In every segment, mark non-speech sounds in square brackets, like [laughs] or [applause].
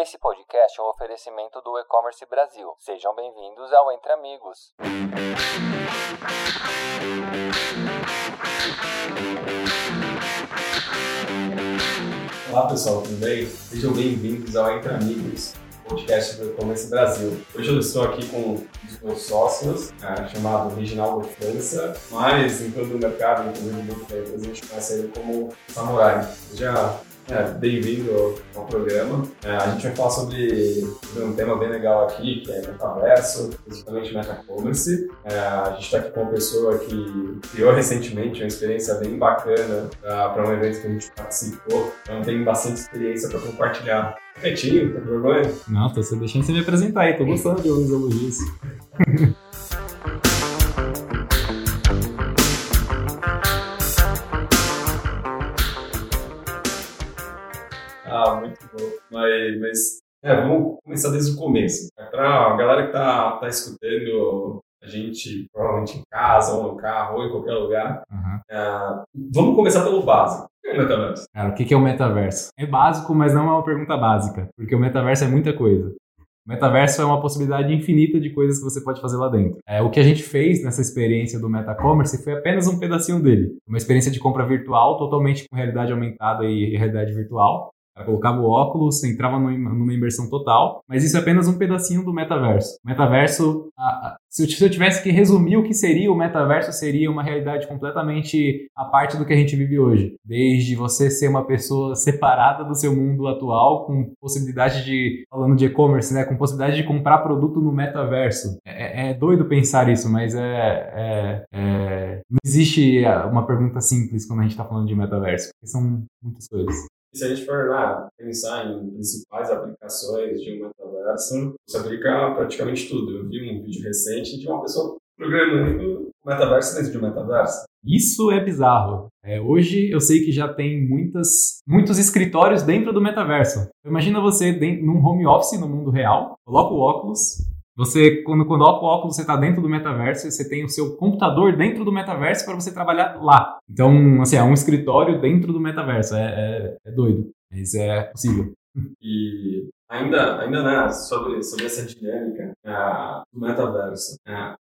Esse podcast é um oferecimento do E-Commerce Brasil. Sejam bem-vindos ao Entre Amigos. Olá pessoal, tudo bem? Sejam bem-vindos ao Entre Amigos, podcast do E-Commerce Brasil. Hoje eu estou aqui com um dos meus sócios, é, chamado Reginaldo França, mas em todo o mercado, inclusive muito tempo, a gente conhece ele como Samurai. Já é, bem-vindo ao programa. É, a gente vai falar sobre, sobre, um tema bem legal aqui, que é metaverso, principalmente meta-commerce. É, a gente está aqui com uma pessoa que criou recentemente uma experiência bem bacana para um evento que a gente participou, então tem bastante experiência para compartilhar. Quietinho, tá com vergonha? Não, tô deixando você me apresentar aí, tô gostando de ouvir os elogios. [laughs] Mas, mas é, vamos começar desde o começo. É para a galera que tá, tá escutando a gente, provavelmente em casa, ou no carro, ou em qualquer lugar. Uhum. É, vamos começar pelo básico. O que é o metaverso? Cara, o que é o metaverso? É básico, mas não é uma pergunta básica, porque o metaverso é muita coisa. O metaverso é uma possibilidade infinita de coisas que você pode fazer lá dentro. É, o que a gente fez nessa experiência do MetaCommerce foi apenas um pedacinho dele. Uma experiência de compra virtual, totalmente com realidade aumentada e realidade virtual. Colocava o óculos, entrava numa imersão total, mas isso é apenas um pedacinho do metaverso. Metaverso, se eu tivesse que resumir o que seria o metaverso, seria uma realidade completamente à parte do que a gente vive hoje. Desde você ser uma pessoa separada do seu mundo atual, com possibilidade de, falando de e-commerce, né, com possibilidade de comprar produto no metaverso. É, é, é doido pensar isso, mas é, é, é, não existe uma pergunta simples quando a gente está falando de metaverso, porque são muitas coisas. E se a gente for lá pensar em principais aplicações de um metaverso, você aplica praticamente tudo. Eu vi um vídeo recente de uma pessoa programando metaverso dentro de um metaverso. Isso é bizarro. É, hoje eu sei que já tem muitas, muitos escritórios dentro do metaverso. Imagina você dentro, num home office no mundo real, coloca o óculos, você, quando coloca o óculos, você está dentro do metaverso, você tem o seu computador dentro do metaverso para você trabalhar lá. Então, assim, é um escritório dentro do metaverso. É, é, é doido, mas é possível. [laughs] E ainda, ainda né, sobre, sobre essa dinâmica uh, do metaverso, uh,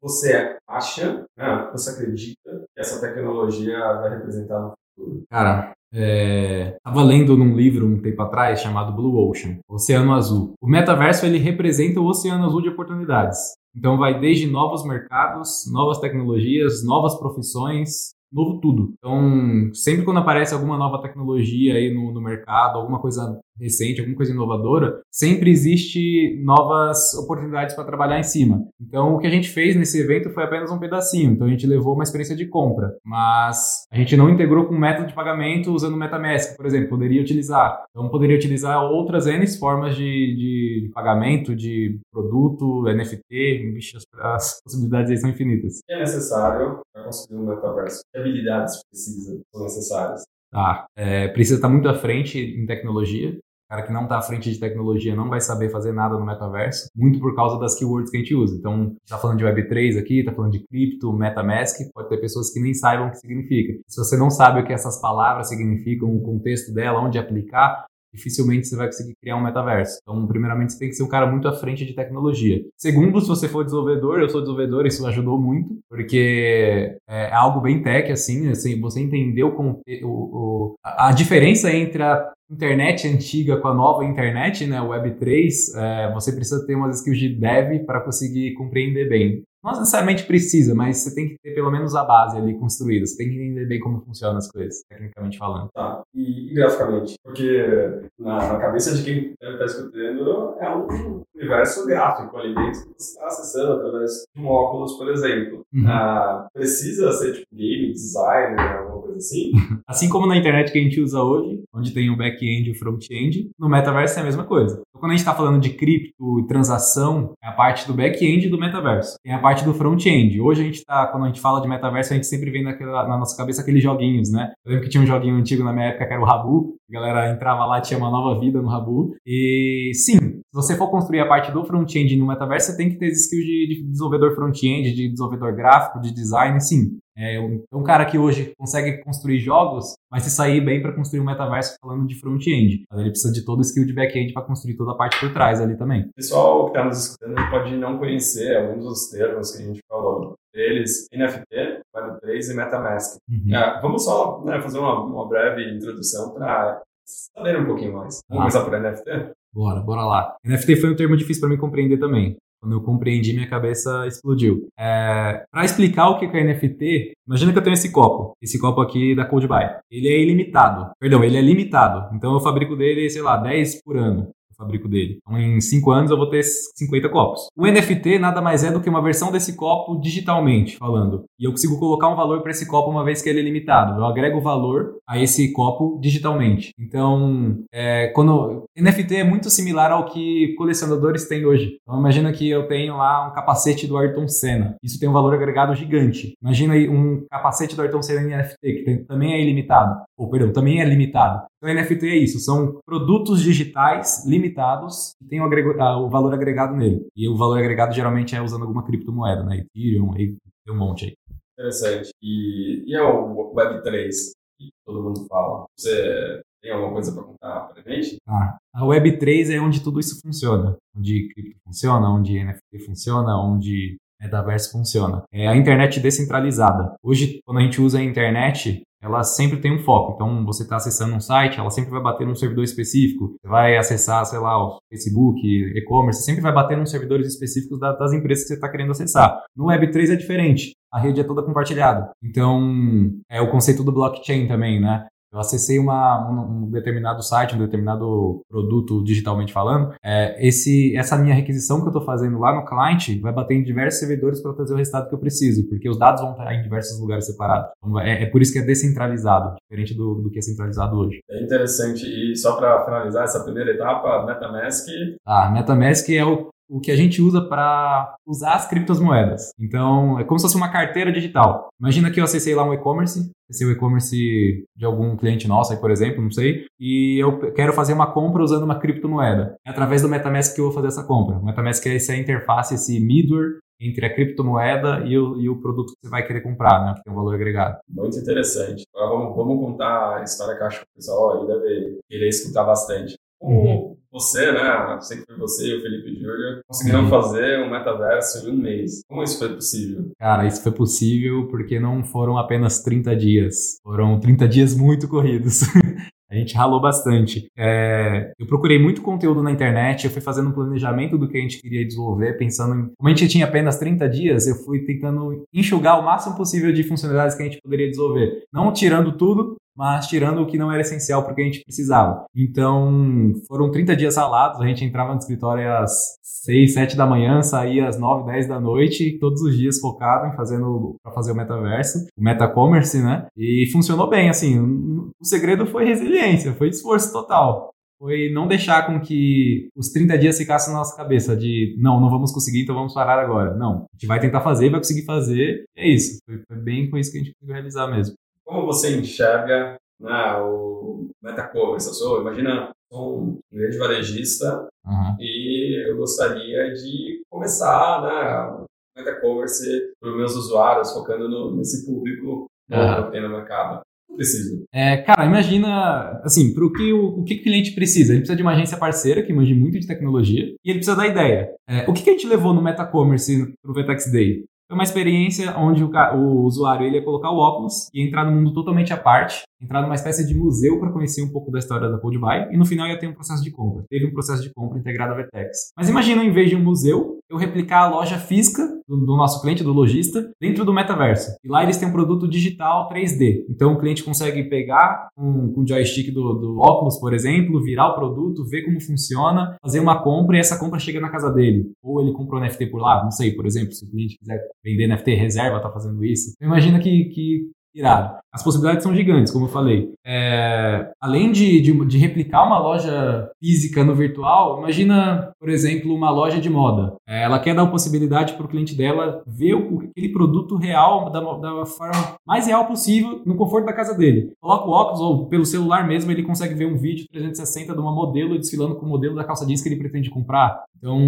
você acha, uh, você acredita que essa tecnologia vai representar no futuro? Cara, é, tava lendo num livro um tempo atrás chamado Blue Ocean, Oceano Azul. O metaverso ele representa o oceano azul de oportunidades. Então vai desde novos mercados, novas tecnologias, novas profissões, novo tudo. Então, sempre quando aparece alguma nova tecnologia aí no, no, mercado, alguma coisa recente, alguma coisa inovadora, sempre existe novas oportunidades para trabalhar em cima. Então, o que a gente fez nesse evento foi apenas um pedacinho. Então, a gente levou uma experiência de compra, mas a gente não integrou com método de pagamento usando o MetaMask, por exemplo, poderia utilizar. Então, poderia utilizar outras N formas de, de, de pagamento, de produto, NFT, as possibilidades aí são infinitas. É necessário para conseguir um metaverso habilidades precisas, são necessárias? Ah, é, precisa estar muito à frente em tecnologia. Cara que não está à frente de tecnologia não vai saber fazer nada no metaverso, muito por causa das keywords que a gente usa. Então, está falando de Web3 aqui, está falando de cripto, MetaMask, pode ter pessoas que nem saibam o que significa. Se você não sabe o que essas palavras significam, o contexto dela, onde aplicar, dificilmente você vai conseguir criar um metaverso. Então, primeiramente, você tem que ser um cara muito à frente de tecnologia. Segundo, se você for desenvolvedor, eu sou desenvolvedor, isso ajudou muito, porque é algo bem tech, assim, assim você entendeu o, o, a diferença entre a internet antiga com a nova internet, né, Web3, é, você precisa ter umas skills de dev para conseguir compreender bem. Não necessariamente precisa, mas você tem que ter pelo menos a base ali construída. Você tem que entender bem como funcionam as coisas, tecnicamente falando. Tá. E, e graficamente? Porque na, na, cabeça de quem está escutando é um universo gráfico ali dentro que você está acessando através de um óculos, por exemplo. Uhum. Ah, precisa ser tipo game, design, alguma coisa assim? assim como na internet que a gente usa hoje, onde tem o back-end e o front-end, no metaverso é a mesma coisa. Quando a gente está falando de cripto e transação, é a parte do back-end do metaverso. Tem a parte do front-end. Hoje a gente está, quando a gente fala de metaverso, a gente sempre vê naquela, na nossa cabeça aqueles joguinhos, né? Eu lembro que tinha um joguinho antigo na minha época que era o Rabu. A galera entrava lá, tinha uma nova vida no Rabu. E sim, se você for construir a parte do front-end no metaverso, você tem que ter skills de, de desenvolvedor front-end, de desenvolvedor gráfico, de design, sim. É um, é um cara que hoje consegue construir jogos, vai se sair bem para construir um metaverso falando de front-end. Mas ele precisa de todo o skill de back-end para construir toda a parte por trás ali também. O pessoal que está nos escutando pode não conhecer alguns dos termos que a gente falou. Eles, NFT, Web3 e MetaMask. Uhum. É, vamos só né, fazer uma, uma, breve introdução para saber um pouquinho mais. Vamos ah. começar por NFT? Bora, bora lá. NFT foi um termo difícil para mim compreender também. Quando eu compreendi, minha cabeça explodiu. É, para explicar o que é NFT, imagina que eu tenho esse copo, esse copo aqui da Coldbuy. Ele é ilimitado. Perdão, ele é limitado. Então eu fabrico dele, sei lá, 10 por ano fabrico dele. Então, em 5 anos eu vou ter 50 copos. O NFT nada mais é do que uma versão desse copo digitalmente falando. E eu consigo colocar um valor para esse copo uma vez que ele é limitado. Eu agrego valor a esse copo digitalmente. Então, é, quando NFT é muito similar ao que colecionadores têm hoje. Então, imagina que eu tenho lá um capacete do Ayrton Senna. Isso tem um valor agregado gigante. Imagina aí um capacete do Ayrton Senna em NFT, que tem, também é ilimitado. Ou, perdão, também é limitado. Então, NFT é isso. São produtos digitais limitados limitados e tem o, o, valor agregado nele. E o valor agregado geralmente é usando alguma criptomoeda, né? Ethereum, aí tem um monte aí. Interessante. E, e é o Web3 que todo mundo fala? Você tem alguma coisa para contar para gente? Ah, a Web3 é onde tudo isso funciona. Onde cripto funciona, onde NFT funciona, onde metaverso funciona. É a internet descentralizada. Hoje, quando a gente usa a internet, ela sempre tem um foco. Então, você está acessando um site, ela sempre vai bater num servidor específico. Você vai acessar, sei lá, o Facebook, e-commerce, sempre vai bater nos servidores específicos das empresas que você está querendo acessar. No Web3 é diferente. A rede é toda compartilhada. Então, é o conceito do blockchain também, né? Eu acessei uma, um, um, determinado site, um determinado produto digitalmente falando. É, esse, essa minha requisição que eu estou fazendo lá no cliente vai bater em diversos servidores para trazer o resultado que eu preciso, porque os dados vão estar em diversos lugares separados. Então, é, é, por isso que é descentralizado, diferente do, do que é centralizado hoje. É interessante. E só para finalizar essa primeira etapa, MetaMask. Ah, MetaMask é o o que a gente usa para usar as criptomoedas. Então, é como se fosse uma carteira digital. Imagina que eu acessei lá um e-commerce, acessei o e-commerce de algum cliente nosso aí, por exemplo, não sei, e eu quero fazer uma compra usando uma criptomoeda. É através do MetaMask que eu vou fazer essa compra. O MetaMask é essa interface, esse middleware entre a criptomoeda e o, e o produto que você vai querer comprar, né? Que tem um valor agregado. Muito interessante. Agora vamos, vamos contar a história que eu acho que o pessoal aí deve querer escutar bastante. Uhum você, né? Sei que foi você e o Felipe Júlio, conseguiram fazer um metaverso em um mês. Como isso foi possível? Cara, isso foi possível porque não foram apenas 30 dias. Foram 30 dias muito corridos. [laughs] A gente ralou bastante. É, eu procurei muito conteúdo na internet, eu fui fazendo um planejamento do que a gente queria desenvolver, pensando em. Como a gente tinha apenas 30 dias, eu fui tentando enxugar o máximo possível de funcionalidades que a gente poderia desenvolver. Não tirando tudo, mas tirando o que não era essencial porque a gente precisava. Então, foram 30 dias salados, a gente entrava no escritório às 6, 7 da manhã, saía às 9, 10 da noite, todos os dias focado em fazendo para fazer o metaverso, o meta-commerce, né? E funcionou bem, assim, o segredo foi resiliência, foi esforço total. Foi não deixar com que os 30 dias ficassem na nossa cabeça de não, não vamos conseguir, então vamos parar agora. Não, a gente vai tentar fazer, vai conseguir fazer. É isso. Foi, foi bem com isso que a gente conseguiu realizar mesmo. Como você enxerga né, o MetaCommerce? Eu sou, imagina, sou um grande varejista uhum. e eu gostaria de começar né, o MetaCommerce para os meus usuários, focando no, nesse público uhum. que tem no mercado. Preciso. É, cara, imagina, assim, para o que o, que o cliente precisa? Ele precisa de uma agência parceira que manje muito de tecnologia e ele precisa da ideia. É, o que, que a gente levou no MetaCommerce para o Vetex Day? Foi uma experiência onde o, o, usuário ele ia colocar o óculos e entrar no mundo totalmente à parte, entrar numa espécie de museu para conhecer um pouco da história da CodeBuy e no final ia ter um processo de compra. Teve um processo de compra integrado à Vertex. Mas imagina, em vez de um museu, eu replicar a loja física do, nosso cliente, do lojista, dentro do metaverso. E lá eles têm um produto digital 3D. Então o cliente consegue pegar um, um joystick do, do óculos, por exemplo, virar o produto, ver como funciona, fazer uma compra e essa compra chega na casa dele. Ou ele comprou NFT por lá, não sei, por exemplo, se o cliente quiser vender NFT reserva, tá fazendo isso. Então, imagina que, que irado. As possibilidades são gigantes, como eu falei. É, além de, de, de, replicar uma loja física no virtual, imagina, por exemplo, uma loja de moda. É, ela quer dar a possibilidade para o cliente dela ver o, aquele produto real da, da, forma mais real possível no conforto da casa dele. Coloca o óculos ou pelo celular mesmo, ele consegue ver um vídeo 360 de uma modelo desfilando com o modelo da calça jeans que ele pretende comprar. Então,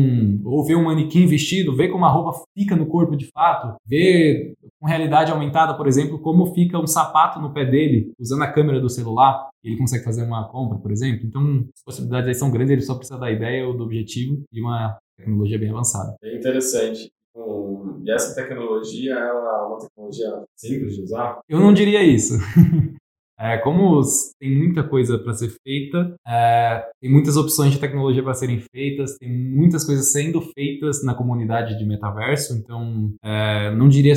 ou ver um manequim vestido, ver como a roupa fica no corpo de fato, ver com realidade aumentada, por exemplo, como fica um sapato no pé dele usando a câmera do celular, ele consegue fazer uma compra, por exemplo. Então, as possibilidades aí são grandes, ele só precisa da ideia ou do objetivo de uma tecnologia bem avançada. É interessante. e essa tecnologia, ela é uma tecnologia simples de usar? Eu não diria isso. [laughs] É, como tem muita coisa para ser feita, é, tem muitas opções de tecnologia para serem feitas, tem muitas coisas sendo feitas na comunidade de metaverso, então é, não diria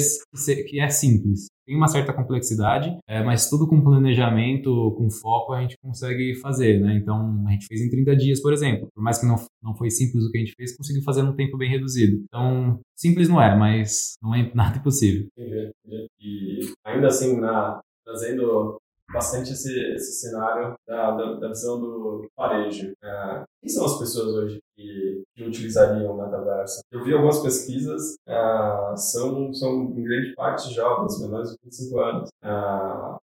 que é simples. Tem uma certa complexidade, é, mas tudo com planejamento, com foco, a gente consegue fazer, né? Então, a gente fez em 30 dias, por exemplo. Por mais que não, não foi simples o que a gente fez, conseguiu fazer num tempo bem reduzido. Então, simples não é, mas não é [laughs] nada impossível. Entendi, entendi. E ainda assim, na, trazendo bastante esse, esse cenário da, da, da visão do varejo. É, quem são as pessoas hoje que utilizariam o metaverso? Eu vi algumas pesquisas, é, são, são em grande parte jovens, menores de 25 anos. É,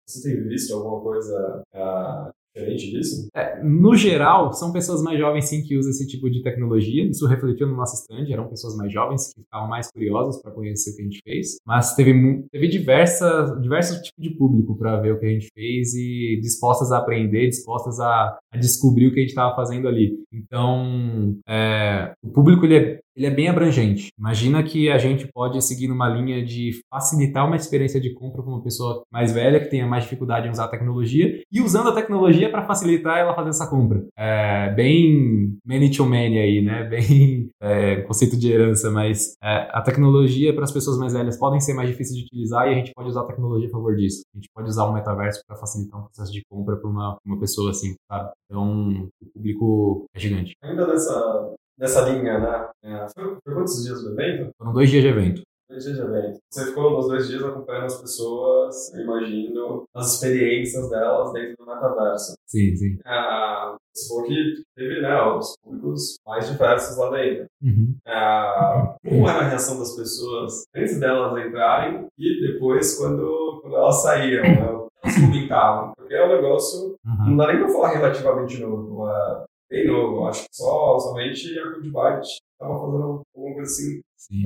você tem visto alguma coisa é, diferente disso? É, no geral, são pessoas mais jovens sim que usam esse tipo de tecnologia. Isso refletiu no nosso stand, eram pessoas mais jovens que ficavam mais curiosas para conhecer o que a gente fez. Mas teve, teve diversas, diversos tipos de público para ver o que a gente fez e dispostas a aprender, dispostas a, a descobrir o que a gente estava fazendo ali. Então, é, o público ele é ele é bem abrangente. Imagina que a gente pode seguir numa linha de facilitar uma experiência de compra para uma pessoa mais velha que tenha mais dificuldade em usar a tecnologia e usando a tecnologia para facilitar ela fazer essa compra. É bem many to many aí, né? [laughs] Bem é, conceito de herança, mas é, a tecnologia para as pessoas mais velhas podem ser mais difíceis de utilizar e a gente pode usar a tecnologia a favor disso. A gente pode usar o metaverso para facilitar um processo de compra para uma, uma pessoa assim, sabe? Então, o público é gigante. Ainda nessa nessa linha, né? É, foi, foi quantos dias do evento? Foram dois dias de evento. Dois dias de evento. Você ficou nos dois dias acompanhando as pessoas, eu imagino, as experiências delas dentro do metaverso. Sim, sim. É, você falou que teve né, os públicos mais diversos lá dentro. Uhum. É, como era a reação das pessoas antes delas entrarem e depois quando, quando elas saíram? Né? Elas comentavam. Porque é um negócio, uhum. não dá nem pra falar relativamente novo. É, bem novo. Acho que só somente a Goodbye estava fazendo alguma coisa assim Sim.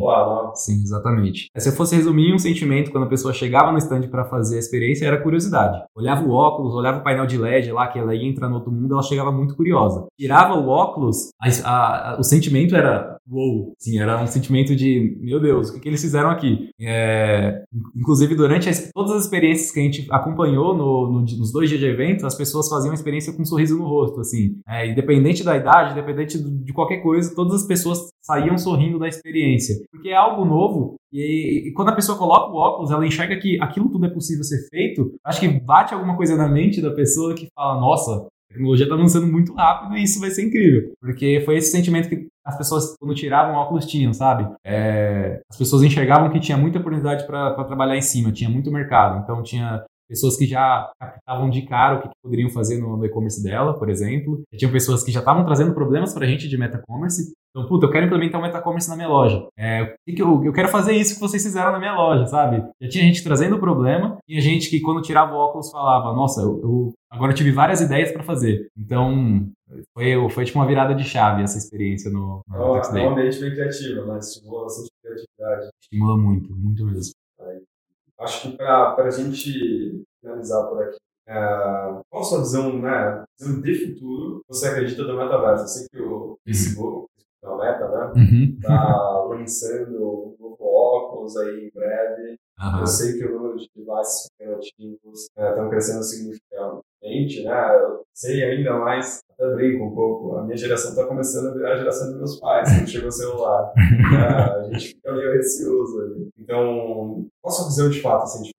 Sim, exatamente. Se eu fosse resumir um sentimento quando a pessoa chegava no stand para fazer a experiência, era curiosidade. Olhava o óculos, olhava o painel de LED lá, que ela ia entrar no outro mundo, ela chegava muito curiosa. Tirava o óculos, a, a, a, o sentimento era wow. Sim, era um sentimento de, meu Deus, o que, que eles fizeram aqui? É, inclusive, durante as, todas as experiências que a gente acompanhou no, no, nos dois dias de evento, as pessoas faziam a experiência com um sorriso no rosto, assim. É, independente da idade, independente de qualquer coisa, todas as pessoas saíam sorrindo da experiência. Porque é algo novo e, e, quando a pessoa coloca o óculos, ela enxerga que aquilo tudo é possível ser feito. Acho que bate alguma coisa na mente da pessoa que fala: nossa, a tecnologia está avançando muito rápido e isso vai ser incrível. Porque foi esse sentimento que as pessoas, quando tiravam óculos, tinham, sabe? É, as pessoas enxergavam que tinha muita oportunidade para trabalhar em cima, tinha muito mercado. Então, tinha pessoas que já captavam de cara o que poderiam fazer no, no e-commerce dela, por exemplo. E tinha pessoas que já estavam trazendo problemas para a gente de meta-commerce. Então, puta, eu quero implementar um meta-commerce na minha loja. É, que eu, eu quero fazer isso que vocês fizeram na minha loja, sabe? Já tinha gente trazendo o problema, tinha gente que quando tirava o óculos falava, nossa, eu, eu agora eu tive várias ideias para fazer. Então, foi, foi tipo uma virada de chave essa experiência no, no oh, É um ambiente bem criativo, né? Estimula bastante criatividade. Estimula muito, muito mesmo. Acho que para a gente finalizar por aqui, é, qual a sua visão, né, visão de futuro você acredita do metaverso? Eu sei que o Facebook, é uma meta, né, uhum. tá lançando um novo óculos aí em breve. Uhum. Eu sei que o número de devices ativos estão é, crescendo significativamente, né? Eu sei ainda mais, até brinco um pouco, a minha geração está começando a virar a geração dos meus pais, quando chegou o celular. é, [laughs] a gente fica meio receoso ali. Então, qual a sua visão de fato assim, de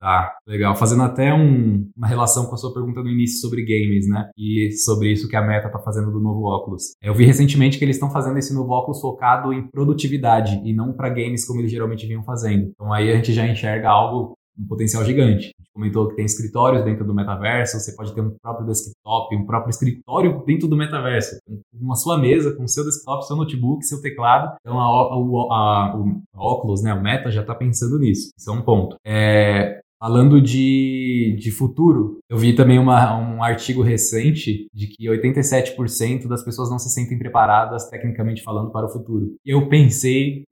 Tá, legal. Fazendo até um, uma relação com a sua pergunta no início sobre games, né? E sobre isso que a Meta tá fazendo do novo óculos. Eu vi recentemente que eles estão fazendo esse novo óculos focado em produtividade e não para games como eles geralmente vinham fazendo. Então aí a gente já enxerga algo um potencial gigante. A gente comentou que tem escritórios dentro do metaverso, você pode ter um próprio desktop, um próprio escritório dentro do metaverso, uma sua mesa com seu desktop, seu notebook, seu teclado. Então a, a, a, o Oculus, né, o Meta já está pensando nisso. Isso é um ponto. É, Falando de, de futuro, eu vi também uma, um artigo recente de que 87% das pessoas não se sentem preparadas, tecnicamente falando, para o futuro. E eu pensei,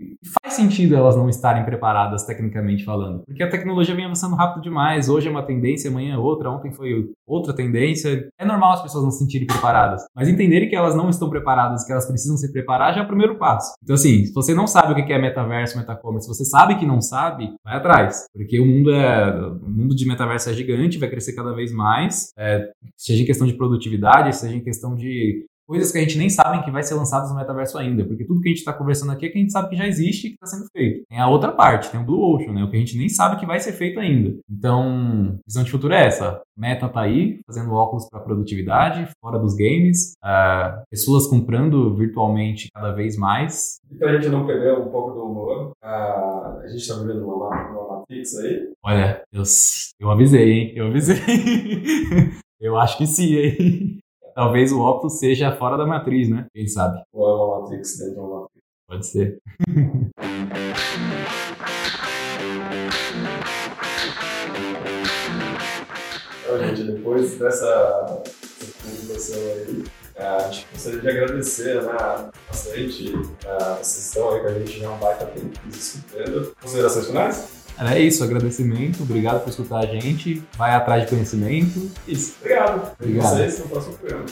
faz sentido elas não estarem preparadas, tecnicamente falando, porque a tecnologia vem avançando rápido demais. Hoje é uma tendência, amanhã é outra, ontem foi outra tendência. É normal as pessoas não se sentirem preparadas, mas entenderem que elas não estão preparadas, que elas precisam se preparar, já é o primeiro passo. Então, assim, se você não sabe o que é metaverso, metacommerce, se você sabe que não sabe, vai atrás, porque o mundo é o mundo de metaverso é gigante, vai crescer cada vez mais, é, seja em questão de produtividade, seja em questão de coisas que a gente nem sabe que vai ser lançadas no metaverso ainda, porque tudo que a gente está conversando aqui é que a gente sabe que já existe e que está sendo feito. Tem a outra parte, tem o Blue Ocean, né? O que a gente nem sabe que vai ser feito ainda. Então, visão de futuro é essa. Meta tá aí, fazendo óculos para produtividade, fora dos games, uh, pessoas comprando virtualmente cada vez mais. E para a gente não perder um pouco do uh, a gente está vivendo uma, uma Matrix aí. Olha, eu, eu avisei, hein? Eu avisei. [laughs] eu acho que sim, hein? [laughs] talvez o Optus seja fora da matriz, né? Quem sabe? Ou é uma Matrix dentro de uma Matrix. Pode ser. então, gente, depois dessa, comunicação aí, é, a gente gostaria de agradecer né, bastante a sessão aí que a gente já é um baita tempo discutindo. Considerações finais? É isso, agradecimento, obrigado por escutar a gente, vai atrás de conhecimento. Isso, obrigado. Obrigado. E vocês no próximo programa.